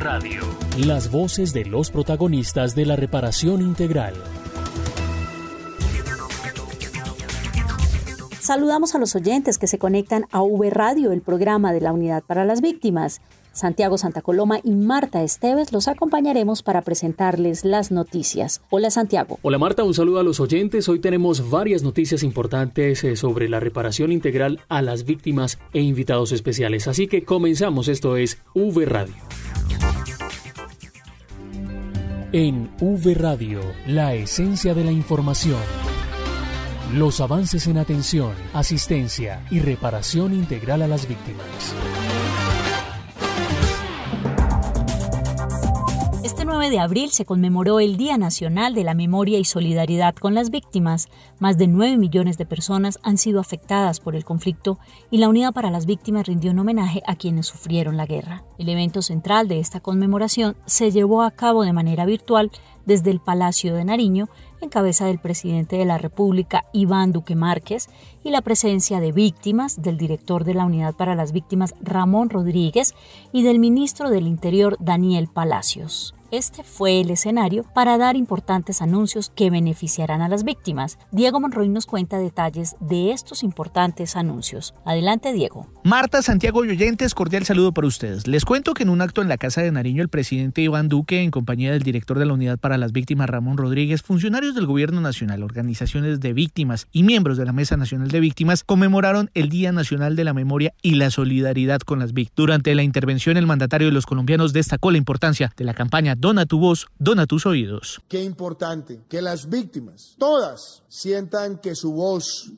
Radio. Las voces de los protagonistas de la reparación integral. Saludamos a los oyentes que se conectan a V Radio, el programa de la Unidad para las Víctimas. Santiago Santa Coloma y Marta Esteves los acompañaremos para presentarles las noticias. Hola Santiago. Hola Marta, un saludo a los oyentes. Hoy tenemos varias noticias importantes eh, sobre la reparación integral a las víctimas e invitados especiales. Así que comenzamos, esto es V Radio. En V Radio, la esencia de la información. Los avances en atención, asistencia y reparación integral a las víctimas. 9 de abril se conmemoró el Día Nacional de la Memoria y Solidaridad con las Víctimas. Más de 9 millones de personas han sido afectadas por el conflicto y la Unidad para las Víctimas rindió un homenaje a quienes sufrieron la guerra. El evento central de esta conmemoración se llevó a cabo de manera virtual desde el Palacio de Nariño en cabeza del presidente de la República, Iván Duque Márquez, y la presencia de víctimas, del director de la Unidad para las Víctimas, Ramón Rodríguez, y del ministro del Interior, Daniel Palacios. Este fue el escenario para dar importantes anuncios que beneficiarán a las víctimas. Diego Monroy nos cuenta detalles de estos importantes anuncios. Adelante, Diego. Marta, Santiago y oyentes, cordial saludo para ustedes. Les cuento que en un acto en la Casa de Nariño, el presidente Iván Duque, en compañía del director de la Unidad para las Víctimas, Ramón Rodríguez, funcionarios del Gobierno Nacional, organizaciones de víctimas y miembros de la Mesa Nacional de Víctimas, conmemoraron el Día Nacional de la Memoria y la Solidaridad con las Víctimas. Durante la intervención, el mandatario de los colombianos destacó la importancia de la campaña Dona tu voz, dona tus oídos. Qué importante que las víctimas, todas, sientan que su voz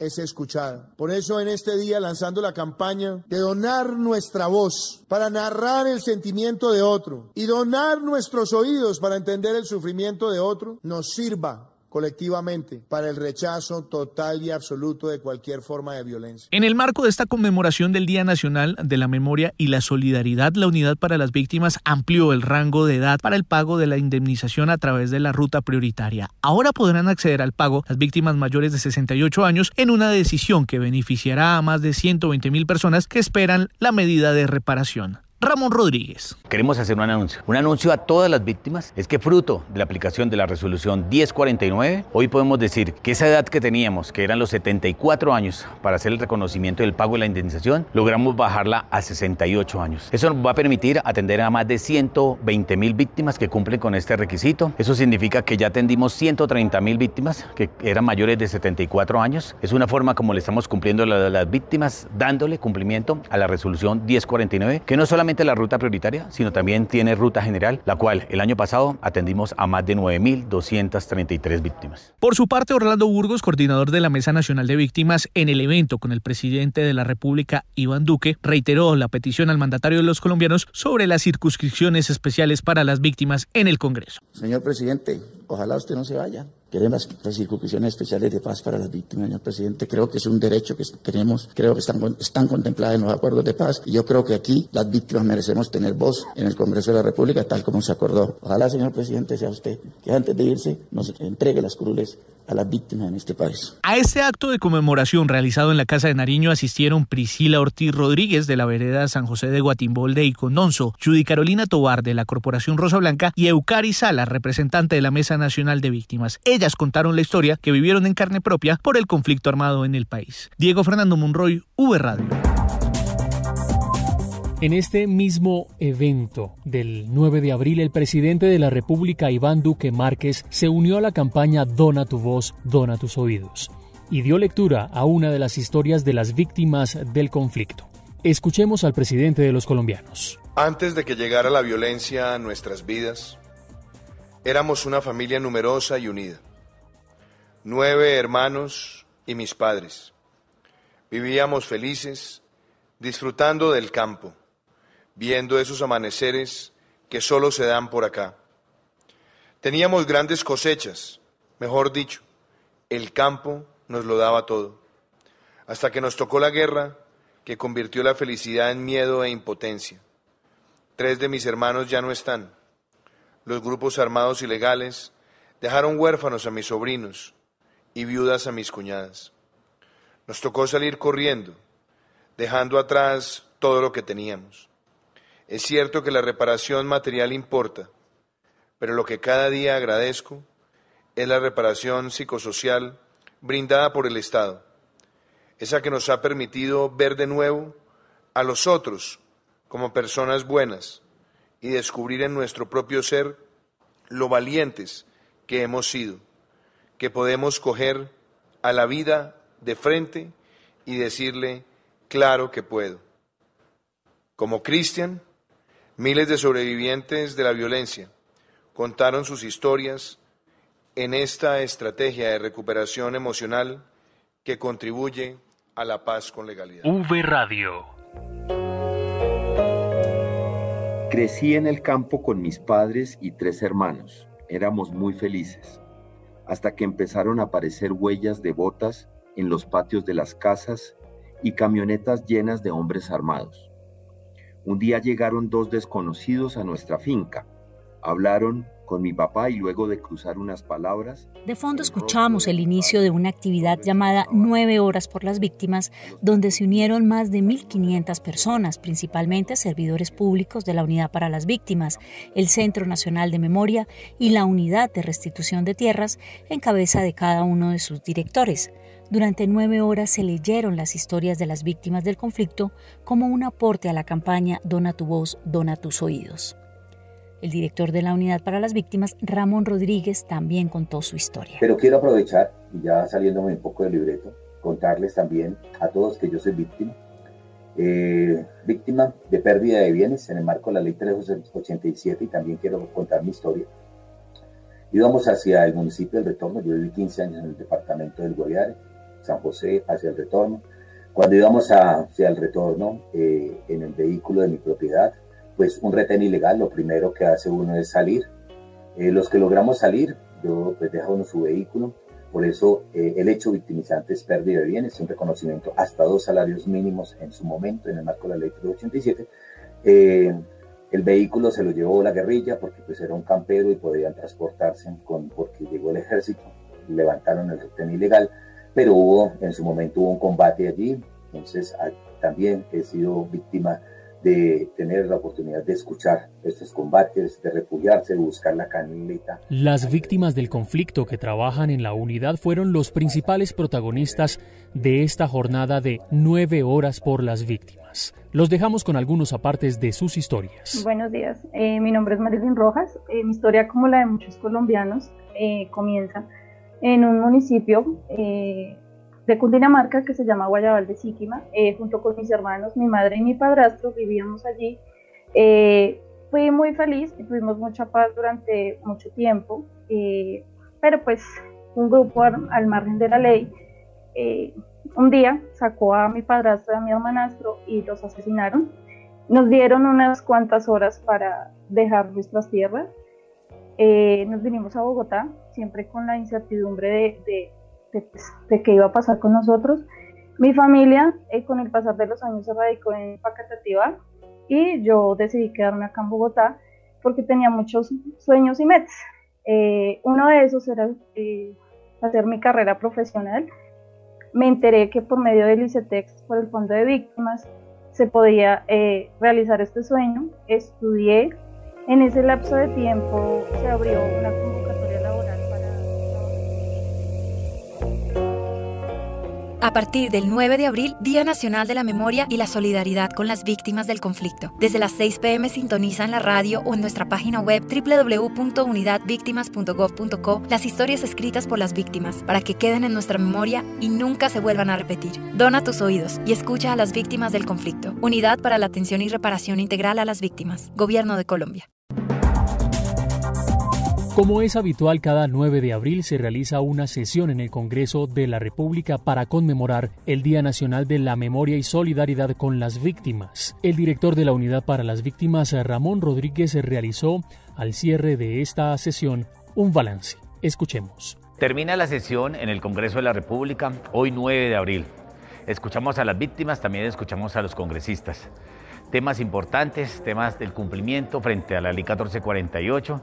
es escuchada. Por eso en este día lanzando la campaña de donar nuestra voz para narrar el sentimiento de otro y donar nuestros oídos para entender el sufrimiento de otro, nos sirva colectivamente para el rechazo total y absoluto de cualquier forma de violencia. En el marco de esta conmemoración del Día Nacional de la Memoria y la Solidaridad, la Unidad para las Víctimas amplió el rango de edad para el pago de la indemnización a través de la ruta prioritaria. Ahora podrán acceder al pago las víctimas mayores de 68 años en una decisión que beneficiará a más de 120 mil personas que esperan la medida de reparación. Ramón Rodríguez. Queremos hacer un anuncio. Un anuncio a todas las víctimas es que fruto de la aplicación de la resolución 1049, hoy podemos decir que esa edad que teníamos, que eran los 74 años para hacer el reconocimiento del pago de la indemnización, logramos bajarla a 68 años. Eso nos va a permitir atender a más de 120 mil víctimas que cumplen con este requisito. Eso significa que ya atendimos 130 mil víctimas que eran mayores de 74 años. Es una forma como le estamos cumpliendo a las víctimas, dándole cumplimiento a la resolución 1049, que no solamente la ruta prioritaria, sino también tiene ruta general, la cual el año pasado atendimos a más de 9.233 víctimas. Por su parte, Orlando Burgos, coordinador de la Mesa Nacional de Víctimas, en el evento con el presidente de la República, Iván Duque, reiteró la petición al mandatario de los colombianos sobre las circunscripciones especiales para las víctimas en el Congreso. Señor presidente, ojalá usted no se vaya. Queremos las circunscripciones especiales de paz para las víctimas, señor presidente. Creo que es un derecho que tenemos, creo que están, están contempladas en los acuerdos de paz y yo creo que aquí las víctimas merecemos tener voz en el Congreso de la República tal como se acordó. Ojalá, señor presidente, sea usted que antes de irse nos entregue las curules a las víctimas en este país. A este acto de conmemoración realizado en la Casa de Nariño asistieron Priscila Ortiz Rodríguez de la vereda San José de Guatimbolde y Condonzo, Judy Carolina Tobar de la Corporación Rosa Blanca y Eucari Sala, representante de la Mesa Nacional de Víctimas. Ellas contaron la historia que vivieron en carne propia por el conflicto armado en el país. Diego Fernando Monroy, V Radio. En este mismo evento del 9 de abril, el presidente de la República, Iván Duque Márquez, se unió a la campaña Dona tu voz, dona tus oídos, y dio lectura a una de las historias de las víctimas del conflicto. Escuchemos al presidente de los colombianos. Antes de que llegara la violencia a nuestras vidas, éramos una familia numerosa y unida. Nueve hermanos y mis padres. Vivíamos felices, disfrutando del campo viendo esos amaneceres que solo se dan por acá. Teníamos grandes cosechas, mejor dicho, el campo nos lo daba todo, hasta que nos tocó la guerra que convirtió la felicidad en miedo e impotencia. Tres de mis hermanos ya no están. Los grupos armados ilegales dejaron huérfanos a mis sobrinos y viudas a mis cuñadas. Nos tocó salir corriendo, dejando atrás todo lo que teníamos. Es cierto que la reparación material importa, pero lo que cada día agradezco es la reparación psicosocial brindada por el Estado, esa que nos ha permitido ver de nuevo a los otros como personas buenas y descubrir en nuestro propio ser lo valientes que hemos sido, que podemos coger a la vida de frente y decirle, claro que puedo. Como Cristian, miles de sobrevivientes de la violencia, contaron sus historias en esta estrategia de recuperación emocional que contribuye a la paz con legalidad. V Radio. Crecí en el campo con mis padres y tres hermanos. Éramos muy felices, hasta que empezaron a aparecer huellas de botas en los patios de las casas y camionetas llenas de hombres armados. Un día llegaron dos desconocidos a nuestra finca Hablaron con mi papá y luego de cruzar unas palabras. De fondo escuchamos el inicio de una actividad llamada Nueve Horas por las Víctimas, donde se unieron más de 1.500 personas, principalmente servidores públicos de la Unidad para las Víctimas, el Centro Nacional de Memoria y la Unidad de Restitución de Tierras, en cabeza de cada uno de sus directores. Durante nueve horas se leyeron las historias de las víctimas del conflicto como un aporte a la campaña Dona tu voz, dona tus oídos. El director de la Unidad para las Víctimas, Ramón Rodríguez, también contó su historia. Pero quiero aprovechar, y ya saliéndome un poco del libreto, contarles también a todos que yo soy víctima. Eh, víctima de pérdida de bienes en el marco de la ley 387 y también quiero contar mi historia. Íbamos hacia el municipio del Retorno, yo viví 15 años en el departamento del Guayare, San José, hacia el Retorno. Cuando íbamos hacia el Retorno eh, en el vehículo de mi propiedad, pues un retén ilegal, lo primero que hace uno es salir. Eh, los que logramos salir, yo pues deja uno su vehículo, por eso eh, el hecho victimizante es pérdida de bienes, un reconocimiento hasta dos salarios mínimos en su momento en el marco de la ley 387. Eh, el vehículo se lo llevó la guerrilla porque pues era un campero y podían transportarse con, porque llegó el ejército, levantaron el retén ilegal, pero hubo en su momento hubo un combate allí, entonces ah, también he sido víctima de tener la oportunidad de escuchar estos combates, de refugiarse, de buscar la canileta. Las víctimas del conflicto que trabajan en la unidad fueron los principales protagonistas de esta jornada de nueve horas por las víctimas. Los dejamos con algunos apartes de sus historias. Buenos días, eh, mi nombre es Marilyn Rojas. Eh, mi historia, como la de muchos colombianos, eh, comienza en un municipio de Cundinamarca que se llama Guayabal de Síquima, eh, junto con mis hermanos, mi madre y mi padrastro vivíamos allí. Eh, fui muy feliz y tuvimos mucha paz durante mucho tiempo, eh, pero pues un grupo al, margen de la ley un día sacó a mi padrastro y a mi hermanastro y los asesinaron. Nos dieron unas cuantas horas para dejar nuestras tierras. Nos vinimos a Bogotá, siempre con la incertidumbre de pues, de, qué iba a pasar con nosotros. Mi familia, eh, con el pasar de los años, se radicó en Pacatativá y yo decidí quedarme acá en Bogotá porque tenía muchos sueños y metas. Eh, uno de esos era eh, hacer mi carrera profesional. Me enteré que por medio del ICETEX, por el Fondo de Víctimas, se podía realizar este sueño. Estudié. En ese lapso de tiempo se abrió una A partir del 9 de abril, Día Nacional de la Memoria y la Solidaridad con las Víctimas del Conflicto. Desde las 6 pm sintoniza en la radio o en nuestra página web www.unidadvictimas.gov.co las historias escritas por las víctimas para que queden en nuestra memoria y nunca se vuelvan a repetir. Dona tus oídos y escucha a las víctimas del conflicto. Unidad para la Atención y Reparación Integral a las Víctimas. Gobierno de Colombia. Como es habitual, cada 9 de abril se realiza una sesión en el Congreso de la República para conmemorar el Día Nacional de la Memoria y Solidaridad con las Víctimas. El director de la Unidad para las Víctimas, Ramón Rodríguez, realizó al cierre de esta sesión un balance. Escuchemos. Termina la sesión en el Congreso de la República hoy 9 de abril. Escuchamos a las víctimas, también escuchamos a los congresistas. Temas importantes, temas del cumplimiento frente a la Ley 1448.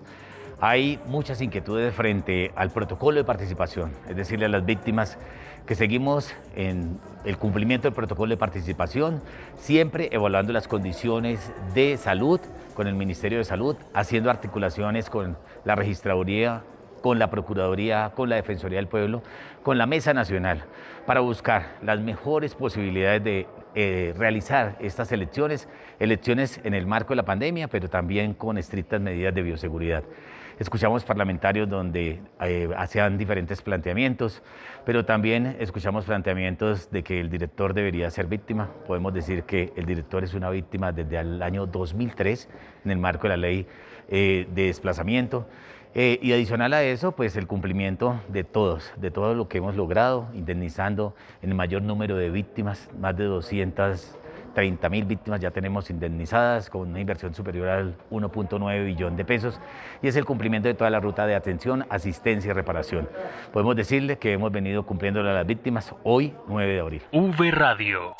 Hay muchas inquietudes frente al protocolo de participación, es decirle a las víctimas que seguimos en el cumplimiento del protocolo de participación, siempre evaluando las condiciones de salud con el Ministerio de Salud, haciendo articulaciones con la Registraduría, con la Procuraduría, con la Defensoría del Pueblo, con la Mesa Nacional, para buscar las mejores posibilidades de eh, realizar estas elecciones, elecciones en el marco de la pandemia, pero también con estrictas medidas de bioseguridad. Escuchamos parlamentarios donde eh, hacían diferentes planteamientos, pero también escuchamos planteamientos de que el director debería ser víctima. Podemos decir que el director es una víctima desde el año 2003 en el marco de la ley eh, de desplazamiento. Eh, y adicional a eso, pues el cumplimiento de todos, de todo lo que hemos logrado, indemnizando el mayor número de víctimas, más de 200 30 mil víctimas ya tenemos indemnizadas con una inversión superior al 1.9 billón de pesos y es el cumplimiento de toda la ruta de atención, asistencia y reparación. Podemos decirle que hemos venido cumpliendo a las víctimas hoy, 9 de abril. V Radio.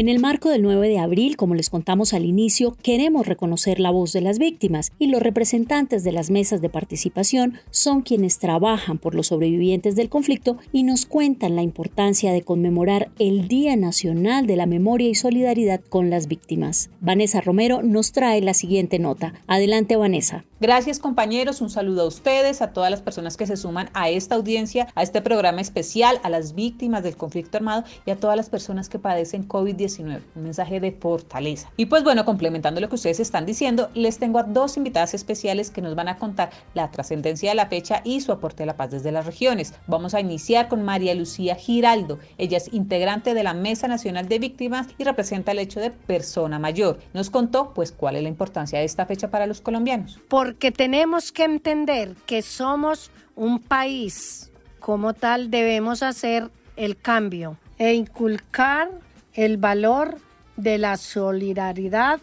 En el marco del 9 de abril, como les contamos al inicio, queremos reconocer la voz de las víctimas y los representantes de las mesas de participación son quienes trabajan por los sobrevivientes del conflicto y nos cuentan la importancia de conmemorar el Día Nacional de la Memoria y Solidaridad con las Víctimas. Vanessa Romero nos trae la siguiente nota. Adelante, Vanessa. Gracias compañeros, un saludo a ustedes, a todas las personas que se suman a esta audiencia, a este programa especial, a las víctimas del conflicto armado y a todas las personas que padecen COVID-19. Un mensaje de fortaleza. Y pues bueno, complementando lo que ustedes están diciendo, les tengo a dos invitadas especiales que nos van a contar la trascendencia de la fecha y su aporte a la paz desde las regiones. Vamos a iniciar con María Lucía Giraldo. Ella es integrante de la Mesa Nacional de Víctimas y representa el hecho de persona mayor. Nos contó pues cuál es la importancia de esta fecha para los colombianos porque tenemos que entender que somos un país, como tal debemos hacer el cambio e inculcar el valor de la solidaridad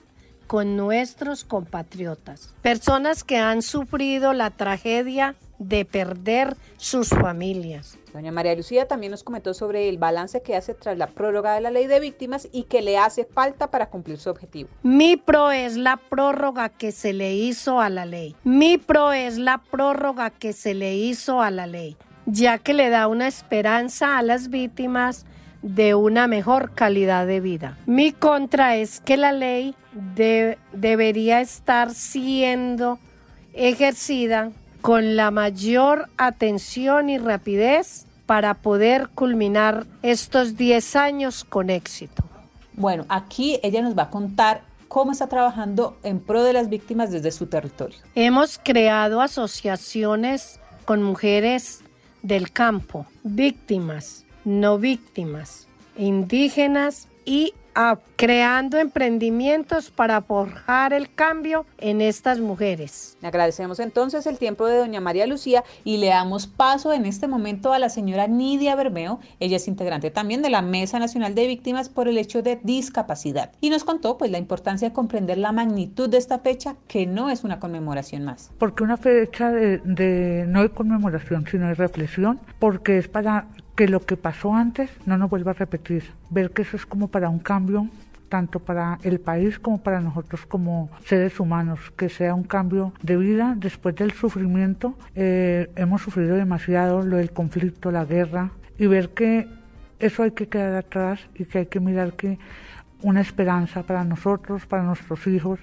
con nuestros compatriotas, personas que han sufrido la tragedia de perder sus familias. Doña María Lucía también nos comentó sobre el balance que hace tras la prórroga de la ley de víctimas y que le hace falta para cumplir su objetivo. Mi pro es la prórroga que se le hizo a la ley. Mi pro es la prórroga que se le hizo a la ley, ya que le da una esperanza a las víctimas de una mejor calidad de vida. Mi contra es que la ley debería estar siendo ejercida con la mayor atención y rapidez para poder culminar estos 10 años con éxito. Bueno, aquí ella nos va a contar cómo está trabajando en pro de las víctimas desde su territorio. Hemos creado asociaciones con mujeres del campo, víctimas, no víctimas, indígenas y creando emprendimientos para forjar el cambio en estas mujeres. Agradecemos entonces el tiempo de doña María Lucía y le damos paso en este momento a la señora Nidia Bermeo. Ella es integrante también de la Mesa Nacional de Víctimas por el hecho de discapacidad y nos contó pues la importancia de comprender la magnitud de esta fecha que no es una conmemoración más. Porque una fecha de, de no de conmemoración sino de reflexión porque es para que lo que pasó antes no nos vuelva a repetir, ver que eso es como para un cambio tanto para el país como para nosotros como seres humanos, que sea un cambio de vida después del sufrimiento. Eh, hemos sufrido demasiado lo del conflicto, la guerra, y ver que eso hay que quedar atrás y que hay que mirar que una esperanza para nosotros, para nuestros hijos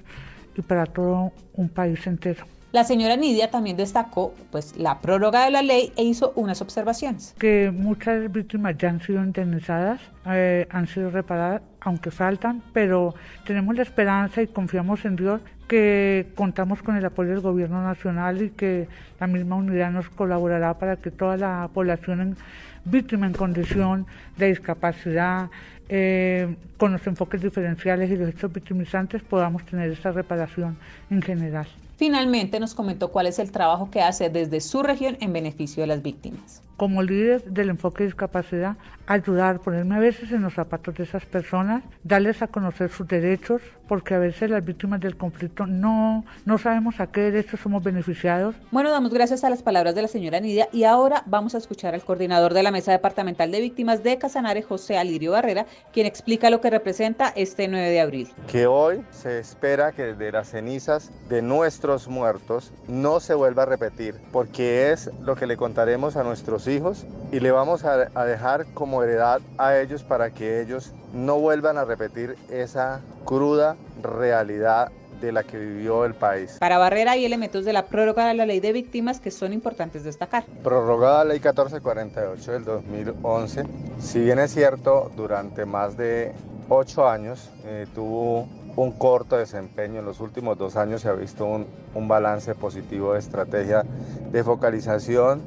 y para todo un país entero. La señora Nidia también destacó pues, la prórroga de la ley e hizo unas observaciones. Que muchas víctimas ya han sido indemnizadas, eh, han sido reparadas, aunque faltan, pero tenemos la esperanza y confiamos en Dios que contamos con el apoyo del gobierno nacional y que la misma unidad nos colaborará para que toda la población víctima en condición de discapacidad, eh, con los enfoques diferenciales y los hechos victimizantes podamos tener esa reparación en general. Finalmente nos comentó cuál es el trabajo que hace desde su región en beneficio de las víctimas. como líder del enfoque de discapacidad, ayudar, ponerme a veces en los zapatos de esas personas, darles a conocer sus derechos, porque a veces las víctimas del conflicto no, no sabemos a qué derechos somos beneficiados. Bueno, damos gracias a las palabras de la señora Nidia y ahora vamos a escuchar al coordinador de la Mesa Departamental de Víctimas de Casanare, José Alirio Barrera, quien explica lo que representa este 9 de abril. Que hoy se espera que de las cenizas de nuestros muertos no se vuelva a repetir, porque es lo que le contaremos a nuestros hijos y le vamos a, a dejar como heredad a ellos para que ellos no vuelvan a repetir esa cruda realidad de la que vivió el país. Para Barrera hay elementos de la prórroga de la ley de víctimas que son importantes destacar. Prorrogada la ley 1448 del 2011, si bien es cierto, durante más de ocho años eh, tuvo un corto desempeño. En los últimos dos años se ha visto un, un balance positivo de estrategia de focalización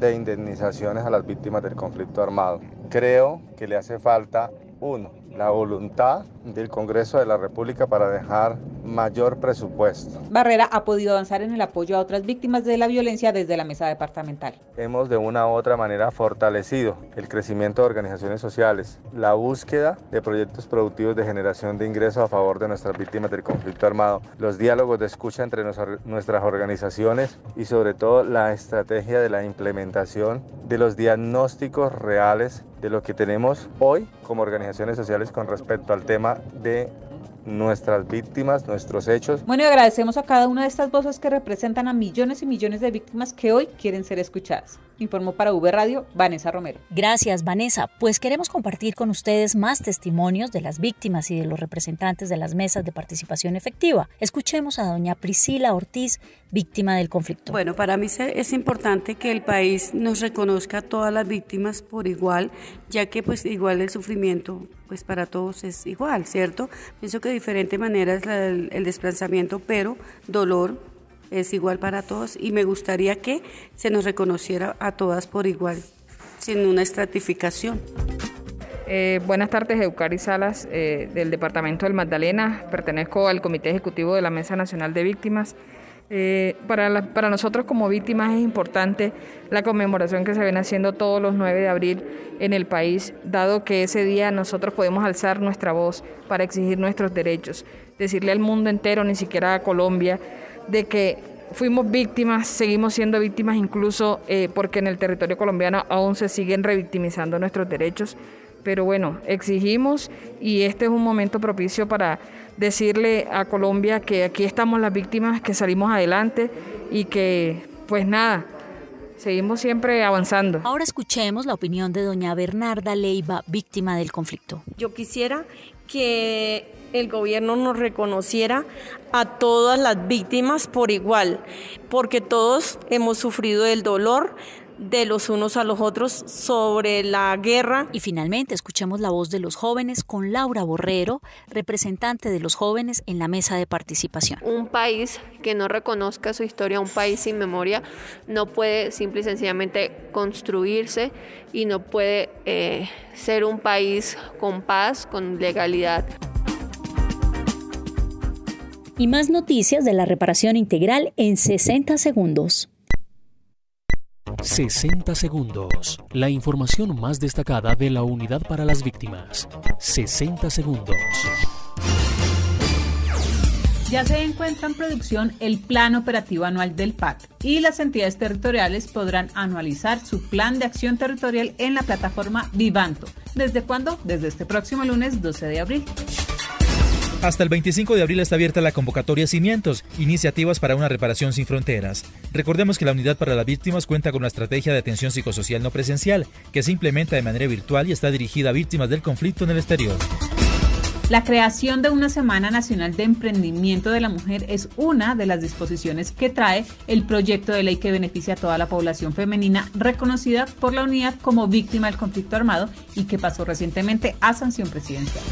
de indemnizaciones a las víctimas del conflicto armado. Creo que le hace falta, uno, la voluntad del Congreso de la República para dejar mayor presupuesto. Barrera ha podido avanzar en el apoyo a otras víctimas de la violencia desde la mesa departamental. Hemos de una u otra manera fortalecido el crecimiento de organizaciones sociales, la búsqueda de proyectos productivos de generación de ingresos a favor de nuestras víctimas del conflicto armado, los diálogos de escucha entre nuestras organizaciones y sobre todo la estrategia de la implementación de los diagnósticos reales de lo que tenemos hoy como organizaciones sociales con respecto al tema de nuestras víctimas, nuestros hechos. Bueno, y agradecemos a cada una de estas voces que representan a millones y millones de víctimas que hoy quieren ser escuchadas. Informó para V Radio Vanessa Romero. Gracias, Vanessa. Pues queremos compartir con ustedes más testimonios de las víctimas y de los representantes de las mesas de participación efectiva. Escuchemos a doña Priscila Ortiz, víctima del conflicto. Bueno, para mí es importante que el país nos reconozca a todas las víctimas por igual, ya que pues igual el sufrimiento pues para todos es igual, ¿cierto? Pienso que de diferente manera es el, desplazamiento, pero dolor es igual para todos y me gustaría que se nos reconociera a todas por igual, sin una estratificación. Eh, buenas tardes, Eucari Salas, eh, del Departamento del Magdalena. Pertenezco al Comité Ejecutivo de la Mesa Nacional de Víctimas. Eh, para, para nosotros como víctimas es importante la conmemoración que se viene haciendo todos los 9 de abril en el país, dado que ese día nosotros podemos alzar nuestra voz para exigir nuestros derechos, decirle al mundo entero, ni siquiera a Colombia, de que fuimos víctimas, seguimos siendo víctimas incluso eh, porque en el territorio colombiano aún se siguen revictimizando nuestros derechos. Pero bueno, exigimos y este es un momento propicio para decirle a Colombia que aquí estamos las víctimas, que salimos adelante y que pues nada, seguimos siempre avanzando. Ahora escuchemos la opinión de doña Bernarda Leiva, víctima del conflicto. Yo quisiera que el gobierno nos reconociera a todas las víctimas por igual, porque todos hemos sufrido el dolor de los unos a los otros sobre la guerra. Y finalmente escuchemos la voz de los jóvenes con Laura Borrero, representante de los jóvenes en la mesa de participación. Un país que no reconozca su historia, un país sin memoria, no puede simple y sencillamente construirse y no puede eh, ser un país con paz, con legalidad. Y más noticias de la reparación integral en 60 segundos. 60 segundos. La información más destacada de la Unidad para las Víctimas. 60 segundos. Ya se encuentra en producción el Plan Operativo Anual del PAC y las entidades territoriales podrán anualizar su plan de acción territorial en la plataforma Vivanto. ¿Desde cuándo? Desde este próximo lunes 12 de abril. Hasta el 25 de abril está abierta la convocatoria Cimientos, iniciativas para una reparación sin fronteras. Recordemos que la Unidad para las Víctimas cuenta con una estrategia de atención psicosocial no presencial, que se implementa de manera virtual y está dirigida a víctimas del conflicto en el exterior. La creación de una Semana Nacional de Emprendimiento de la Mujer es una de las disposiciones que trae el proyecto de ley que beneficia a toda la población femenina reconocida por la unidad como víctima del conflicto armado y que pasó recientemente a sanción presidencial.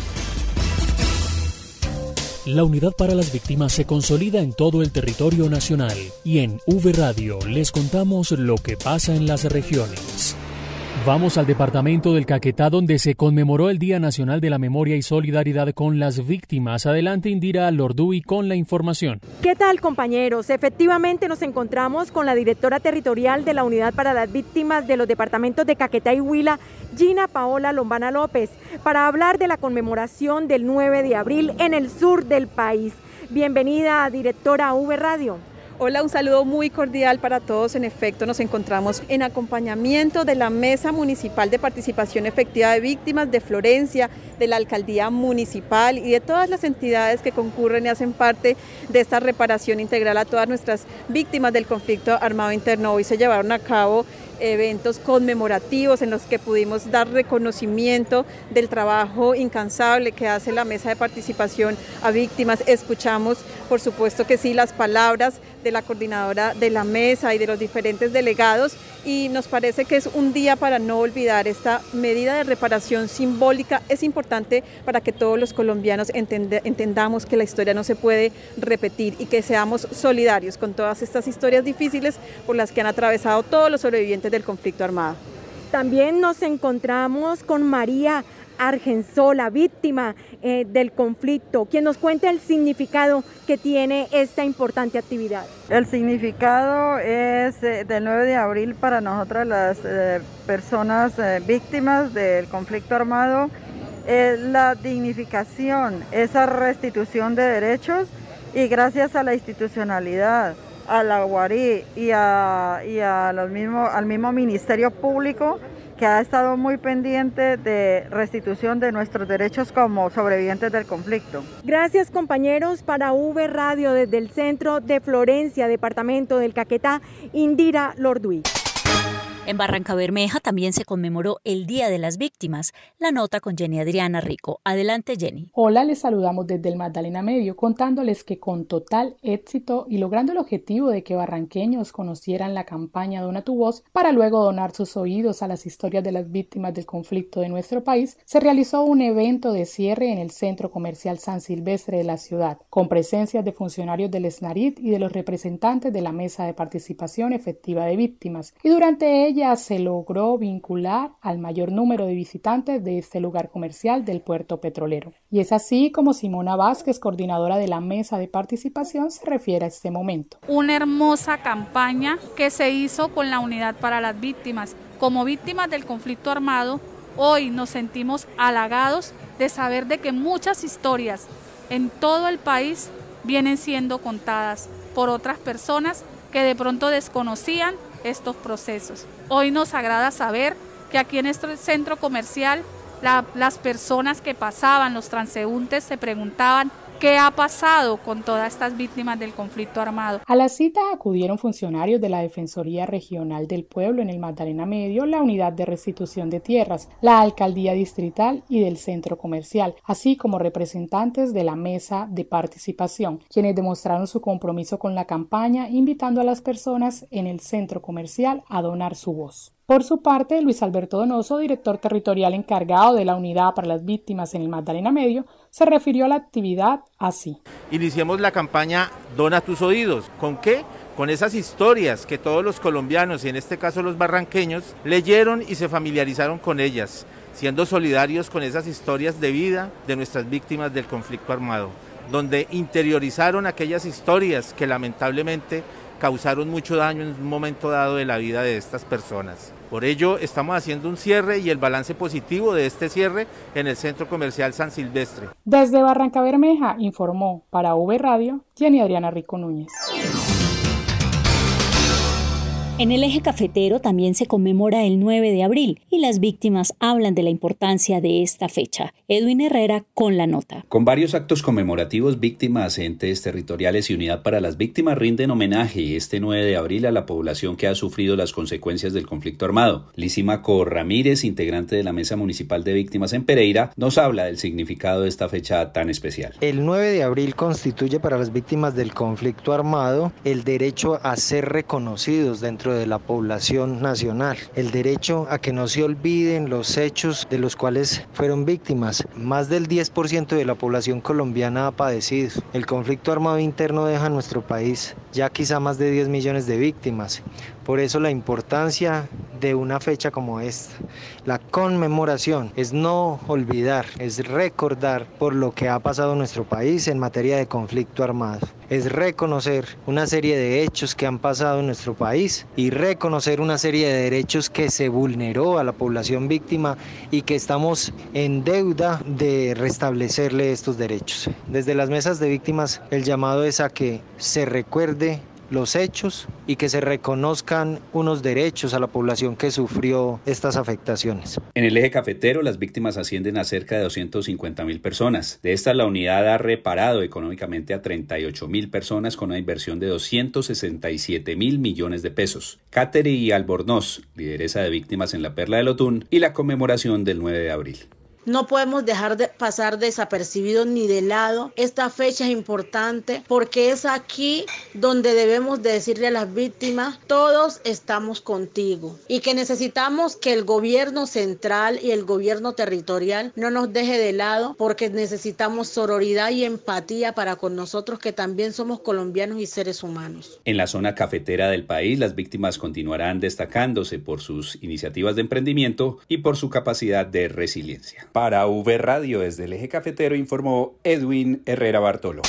La unidad para las víctimas se consolida en todo el territorio nacional y en V Radio les contamos lo que pasa en las regiones. Vamos al departamento del Caquetá donde se conmemoró el Día Nacional de la Memoria y Solidaridad con las Víctimas. Adelante Indira Lordui con la información. ¿Qué tal compañeros? Efectivamente nos encontramos con la directora territorial de la Unidad para las Víctimas de los departamentos de Caquetá y Huila, Gina Paola Lombana López, para hablar de la conmemoración del 9 de abril en el sur del país. Bienvenida directora V Radio. Hola, un saludo muy cordial para todos. En efecto, nos encontramos en acompañamiento de la Mesa Municipal de Participación Efectiva de Víctimas de Florencia, de la Alcaldía Municipal y de todas las entidades que concurren y hacen parte de esta reparación integral a todas nuestras víctimas del conflicto armado interno. Hoy se llevaron a cabo eventos conmemorativos en los que pudimos dar reconocimiento del trabajo incansable que hace la mesa de participación a víctimas. Escuchamos, por supuesto que sí, las palabras de la coordinadora de la mesa y de los diferentes delegados y nos parece que es un día para no olvidar esta medida de reparación simbólica. Es importante para que todos los colombianos entendamos que la historia no se puede repetir y que seamos solidarios con todas estas historias difíciles por las que han atravesado todos los sobrevivientes del conflicto armado. También nos encontramos con María Argensola, víctima eh, del conflicto, quien nos cuenta el significado que tiene esta importante actividad. El significado es eh, del 9 de abril para nosotras las eh, personas víctimas del conflicto armado, es la dignificación, esa restitución de derechos y gracias a la institucionalidad a la UARI y a los al mismo Ministerio Público que ha estado muy pendiente de restitución de nuestros derechos como sobrevivientes del conflicto. Gracias compañeros para V Radio desde el centro de Florencia, departamento del Caquetá, Indira Lorduí. En Barranca Bermeja también se conmemoró el Día de las Víctimas. La nota con Jenny Adriana Rico. Adelante, Jenny. Hola, les saludamos desde el Magdalena Medio contándoles que con total éxito y logrando el objetivo de que barranqueños conocieran la campaña Dona tu voz para luego donar sus oídos a las historias de las víctimas del conflicto de nuestro país, se realizó un evento de cierre en el Centro Comercial San Silvestre de la ciudad, con presencias de funcionarios del SNARIT y de los representantes de la Mesa de Participación Efectiva de Víctimas. Y durante ella se logró vincular al mayor número de visitantes de este lugar comercial del puerto petrolero. Y es así como Simona Vázquez, coordinadora de la mesa de participación, se refiere a este momento. Una hermosa campaña que se hizo con la unidad para las víctimas. Como víctimas del conflicto armado, hoy nos sentimos halagados de saber de que muchas historias en todo el país vienen siendo contadas por otras personas que de pronto desconocían estos procesos. Hoy nos agrada saber que aquí en este centro comercial las personas que pasaban, los transeúntes, se preguntaban ¿Qué ha pasado con todas estas víctimas del conflicto armado? A la cita acudieron funcionarios de la Defensoría Regional del Pueblo en el Magdalena Medio, la Unidad de Restitución de Tierras, la Alcaldía Distrital y del Centro Comercial, así como representantes de la Mesa de Participación, quienes demostraron su compromiso con la campaña, invitando a las personas en el Centro Comercial a donar su voz. Por su parte, Luis Alberto Donoso, director territorial encargado de la Unidad para las Víctimas en el Magdalena Medio, se refirió a la actividad así. Iniciamos la campaña Dona tus oídos. ¿Con qué? Con esas historias que todos los colombianos, y en este caso los barranqueños, leyeron y se familiarizaron con ellas, siendo solidarios con esas historias de vida de nuestras víctimas del conflicto armado, donde interiorizaron aquellas historias que lamentablemente causaron mucho daño en un momento dado de la vida de estas personas. Por ello, estamos haciendo un cierre y el balance positivo de este cierre en el Centro Comercial San Silvestre. Desde Barranca Bermeja informó para V Radio Jenny Adriana Rico Núñez. En el eje cafetero también se conmemora el 9 de abril y las víctimas hablan de la importancia de esta fecha. Edwin Herrera con la nota. Con varios actos conmemorativos, víctimas, entes territoriales y unidad para las víctimas rinden homenaje este 9 de abril a la población que ha sufrido las consecuencias del conflicto armado. Lisímaco Ramírez, integrante de la Mesa Municipal de Víctimas en Pereira, nos habla del significado de esta fecha tan especial. El 9 de abril constituye para las víctimas del conflicto armado el derecho a ser reconocidos dentro de la población nacional. El derecho a que no se olviden los hechos de los cuales fueron víctimas. Más del 10% de la población colombiana ha padecido. El conflicto armado interno deja nuestro país ya quizá más de 10 millones de víctimas. Por eso la importancia de una fecha como esta. La conmemoración es no olvidar, es recordar por lo que ha pasado nuestro país en materia de conflicto armado. Es reconocer una serie de hechos que han pasado en nuestro país y reconocer una serie de derechos que se vulneró a la población víctima y que estamos en deuda de restablecerle estos derechos. Desde las mesas de víctimas el llamado es a que se recuerde los hechos y que se reconozcan unos derechos a la población que sufrió estas afectaciones. En el eje cafetero, las víctimas ascienden a cerca de 250 mil personas. De estas, la unidad ha reparado económicamente a 38 mil personas con una inversión de 267 mil millones de pesos. Cateri Albornoz, lideresa de víctimas en la Perla del Otún, y la conmemoración del 9 de abril. No podemos dejar de pasar desapercibidos ni de lado. Esta fecha es importante porque es aquí donde debemos decirle a las víctimas, todos estamos contigo y que necesitamos que el gobierno central y el gobierno territorial no nos deje de lado porque necesitamos sororidad y empatía para con nosotros que también somos colombianos y seres humanos. En la zona cafetera del país, las víctimas continuarán destacándose por sus iniciativas de emprendimiento y por su capacidad de resiliencia. Para V Radio desde el eje cafetero informó Edwin Herrera Bartolo.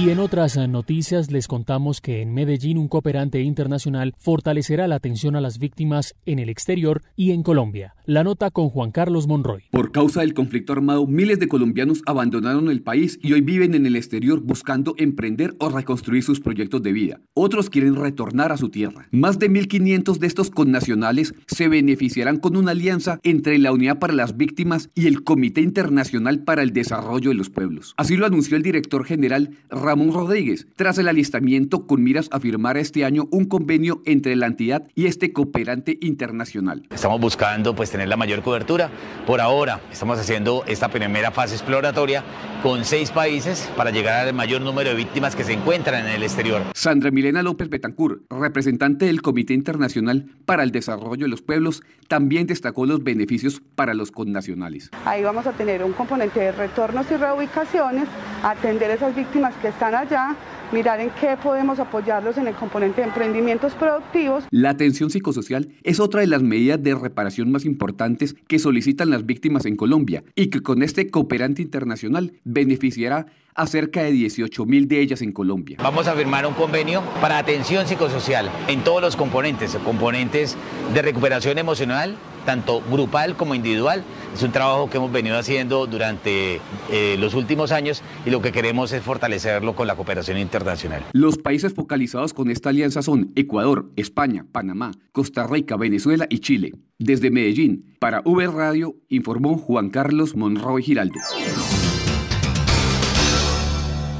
Y en otras noticias les contamos que en Medellín un cooperante internacional fortalecerá la atención a las víctimas en el exterior y en Colombia. La nota con Juan Carlos Monroy. Por causa del conflicto armado, miles de colombianos abandonaron el país y hoy viven en el exterior buscando emprender o reconstruir sus proyectos de vida. Otros quieren retornar a su tierra. Más de 1.500 de estos connacionales se beneficiarán con una alianza entre la Unidad para las Víctimas y el Comité Internacional para el Desarrollo de los Pueblos. Así lo anunció el director general Ramón Rodríguez, tras el alistamiento con miras a firmar este año un convenio entre la entidad y este cooperante internacional. Estamos buscando pues tener la mayor cobertura. Por ahora estamos haciendo esta primera fase exploratoria con seis países para llegar al mayor número de víctimas que se encuentran en el exterior. Sandra Milena López Betancur, representante del Comité Internacional para el Desarrollo de los Pueblos, también destacó los beneficios para los connacionales. Ahí vamos a tener un componente de retornos y reubicaciones, atender a esas víctimas que están allá, mirar en qué podemos apoyarlos en el componente de emprendimientos productivos. La atención psicosocial es otra de las medidas de reparación más importantes que solicitan las víctimas en Colombia y que con este cooperante internacional beneficiará a cerca de 18 mil de ellas en Colombia. Vamos a firmar un convenio para atención psicosocial en todos los componentes, componentes de recuperación emocional, tanto grupal como individual. Es un trabajo que hemos venido haciendo durante eh, los últimos años y lo que queremos es fortalecerlo con la cooperación internacional. Los países focalizados con esta alianza son Ecuador, España, Panamá, Costa Rica, Venezuela y Chile. Desde Medellín, para V Radio, informó Juan Carlos Monroy Giraldo.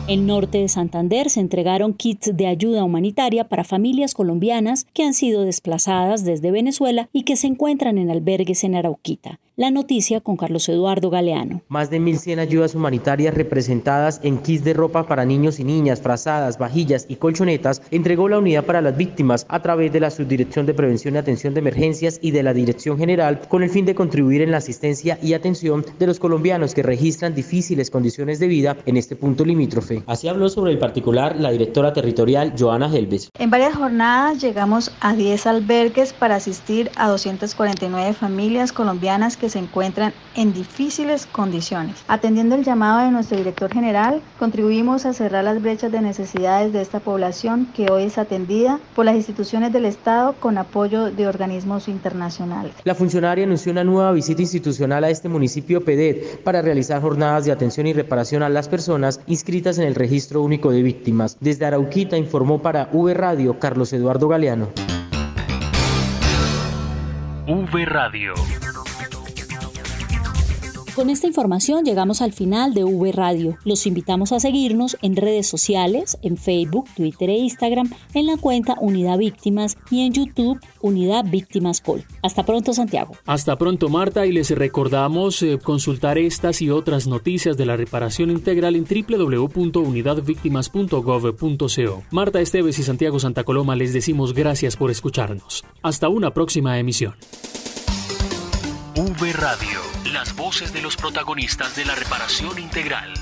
En norte de Santander se entregaron kits de ayuda humanitaria para familias colombianas que han sido desplazadas desde Venezuela y que se encuentran en albergues en Arauquita. La noticia con Carlos Eduardo Galeano. Más de 1.100 ayudas humanitarias representadas en kits de ropa para niños y niñas, frazadas, vajillas y colchonetas entregó la unidad para las víctimas a través de la Subdirección de Prevención y Atención de Emergencias y de la Dirección General con el fin de contribuir en la asistencia y atención de los colombianos que registran difíciles condiciones de vida en este punto limítrofe. Así habló sobre el particular la directora territorial Joana Helves. En varias jornadas llegamos a 10 albergues para asistir a 249 familias colombianas que se encuentran en difíciles condiciones. Atendiendo el llamado de nuestro director general, contribuimos a cerrar las brechas de necesidades de esta población que hoy es atendida por las instituciones del Estado con apoyo de organismos internacionales. La funcionaria anunció una nueva visita institucional a este municipio PEDET para realizar jornadas de atención y reparación a las personas inscritas en el Registro Único de Víctimas. Desde Arauquita informó para V Radio Carlos Eduardo Galeano. V Radio. Con esta información llegamos al final de V Radio. Los invitamos a seguirnos en redes sociales, en Facebook, Twitter e Instagram, en la cuenta Unidad Víctimas y en YouTube Unidad Víctimas Col. Hasta pronto, Santiago. Hasta pronto, Marta, y les recordamos eh, consultar estas y otras noticias de la reparación integral en www.unidadvictimas.gov.co. Marta Esteves y Santiago Santa Coloma les decimos gracias por escucharnos. Hasta una próxima emisión. V Radio, las voces de los protagonistas de la reparación integral.